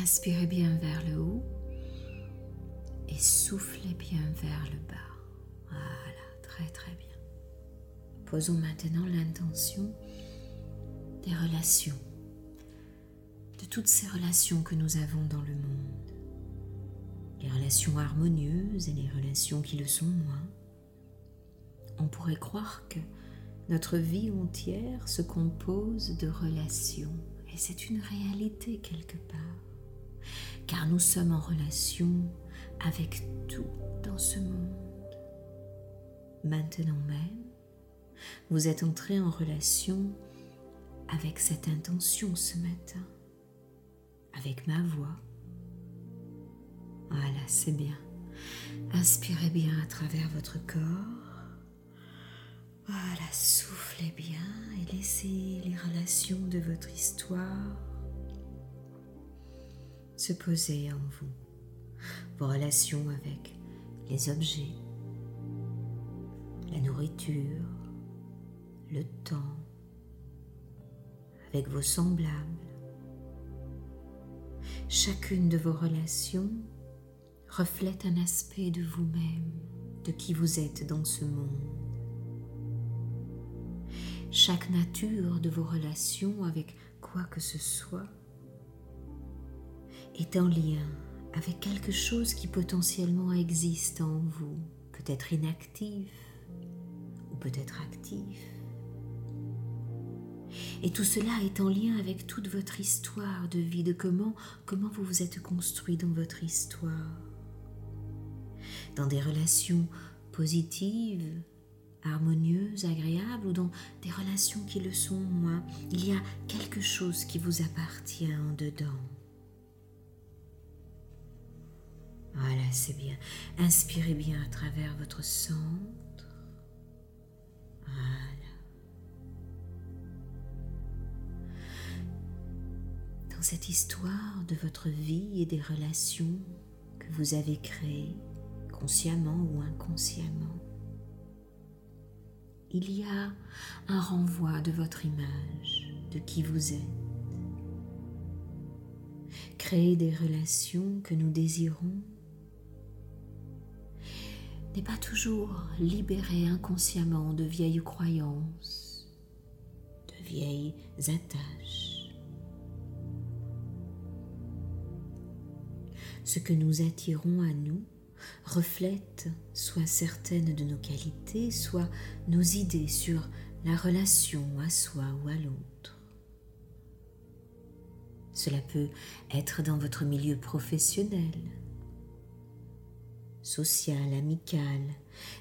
Inspirez bien vers le haut et soufflez bien vers le bas. Voilà, très très bien. Posons maintenant l'intention des relations, de toutes ces relations que nous avons dans le monde, les relations harmonieuses et les relations qui le sont moins. On pourrait croire que notre vie entière se compose de relations, et c'est une réalité quelque part, car nous sommes en relation avec tout dans ce monde. Maintenant même, vous êtes entré en relation avec cette intention ce matin, avec ma voix. Voilà, c'est bien. Inspirez bien à travers votre corps. Voilà, soufflez bien et laissez les relations de votre histoire se poser en vous vos relations avec les objets, la nourriture, le temps, avec vos semblables. Chacune de vos relations reflète un aspect de vous-même, de qui vous êtes dans ce monde. Chaque nature de vos relations avec quoi que ce soit est en lien avec quelque chose qui potentiellement existe en vous, peut-être inactif ou peut-être actif. Et tout cela est en lien avec toute votre histoire de vie, de comment, comment vous vous êtes construit dans votre histoire. Dans des relations positives, harmonieuses, agréables ou dans des relations qui le sont moins, il y a quelque chose qui vous appartient en dedans. Voilà, c'est bien. Inspirez bien à travers votre centre. Voilà. Dans cette histoire de votre vie et des relations que vous avez créées, consciemment ou inconsciemment, il y a un renvoi de votre image, de qui vous êtes. Créer des relations que nous désirons n'est pas toujours libéré inconsciemment de vieilles croyances, de vieilles attaches. Ce que nous attirons à nous reflète soit certaines de nos qualités, soit nos idées sur la relation à soi ou à l'autre. Cela peut être dans votre milieu professionnel, social, amical,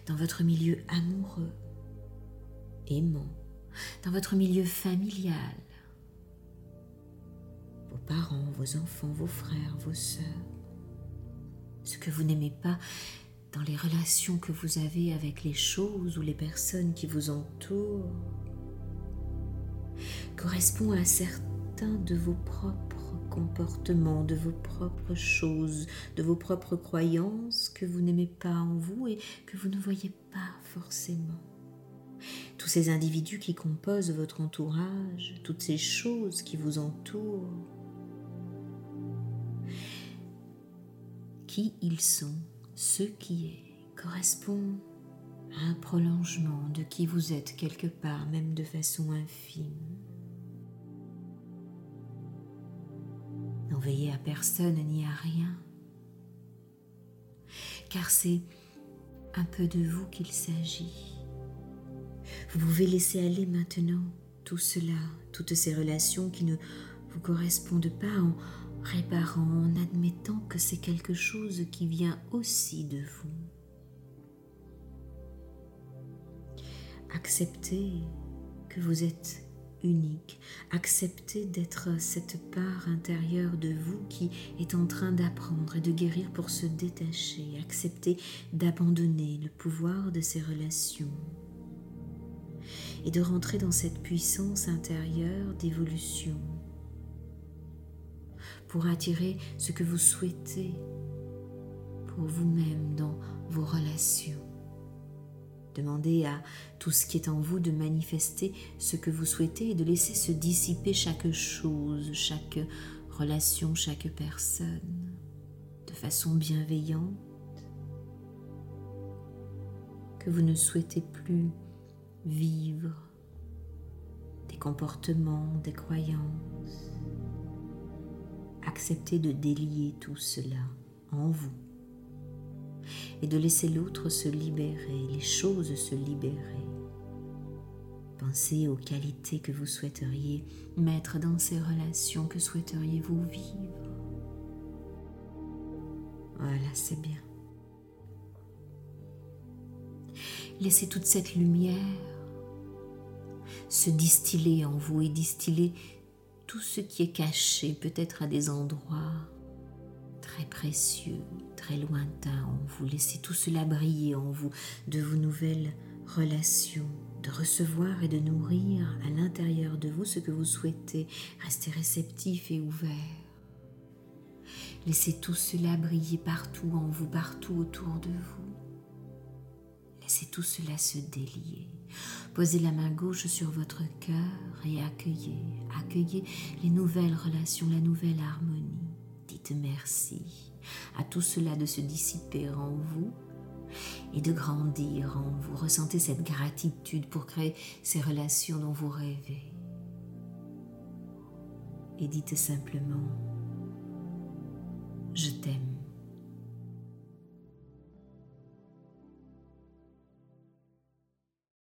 dans votre milieu amoureux, aimant, dans votre milieu familial, vos parents, vos enfants, vos frères, vos sœurs, ce que vous n'aimez pas dans les relations que vous avez avec les choses ou les personnes qui vous entourent, correspond à certains de vos propres comportements, de vos propres choses, de vos propres croyances que vous n'aimez pas en vous et que vous ne voyez pas forcément. Tous ces individus qui composent votre entourage, toutes ces choses qui vous entourent, qui ils sont, ce qui est, correspond à un prolongement de qui vous êtes quelque part, même de façon infime. Veillez à personne ni à rien, car c'est un peu de vous qu'il s'agit. Vous pouvez laisser aller maintenant tout cela, toutes ces relations qui ne vous correspondent pas en réparant, en admettant que c'est quelque chose qui vient aussi de vous. Acceptez que vous êtes unique. Acceptez d'être cette part intérieure de vous qui est en train d'apprendre et de guérir pour se détacher. Acceptez d'abandonner le pouvoir de ces relations et de rentrer dans cette puissance intérieure d'évolution pour attirer ce que vous souhaitez pour vous-même dans vos relations. Demandez à tout ce qui est en vous de manifester ce que vous souhaitez et de laisser se dissiper chaque chose, chaque relation, chaque personne, de façon bienveillante, que vous ne souhaitez plus vivre des comportements, des croyances. Acceptez de délier tout cela en vous et de laisser l'autre se libérer, les choses se libérer. Pensez aux qualités que vous souhaiteriez mettre dans ces relations, que souhaiteriez-vous vivre. Voilà, c'est bien. Laissez toute cette lumière se distiller en vous et distiller tout ce qui est caché, peut-être à des endroits très précieux, très lointains en vous. Laissez tout cela briller en vous, de vos nouvelles relations, de recevoir et de nourrir à l'intérieur de vous ce que vous souhaitez. Restez réceptif et ouvert. Laissez tout cela briller partout en vous, partout autour de vous. Laissez tout cela se délier. Posez la main gauche sur votre cœur et accueillez, accueillez les nouvelles relations, la nouvelle harmonie merci à tout cela de se dissiper en vous et de grandir en vous. Ressentez cette gratitude pour créer ces relations dont vous rêvez. Et dites simplement, je t'aime.